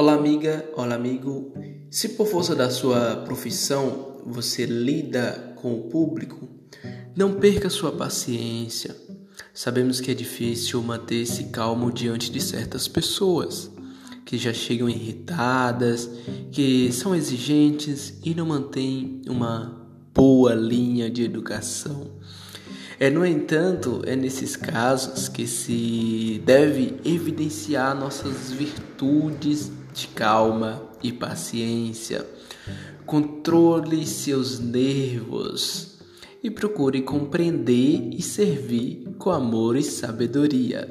Olá, amiga, olá, amigo. Se por força da sua profissão você lida com o público, não perca sua paciência. Sabemos que é difícil manter-se calmo diante de certas pessoas que já chegam irritadas, que são exigentes e não mantêm uma boa linha de educação. É, no entanto, é nesses casos que se deve evidenciar nossas virtudes de calma e paciência. Controle seus nervos e procure compreender e servir com amor e sabedoria.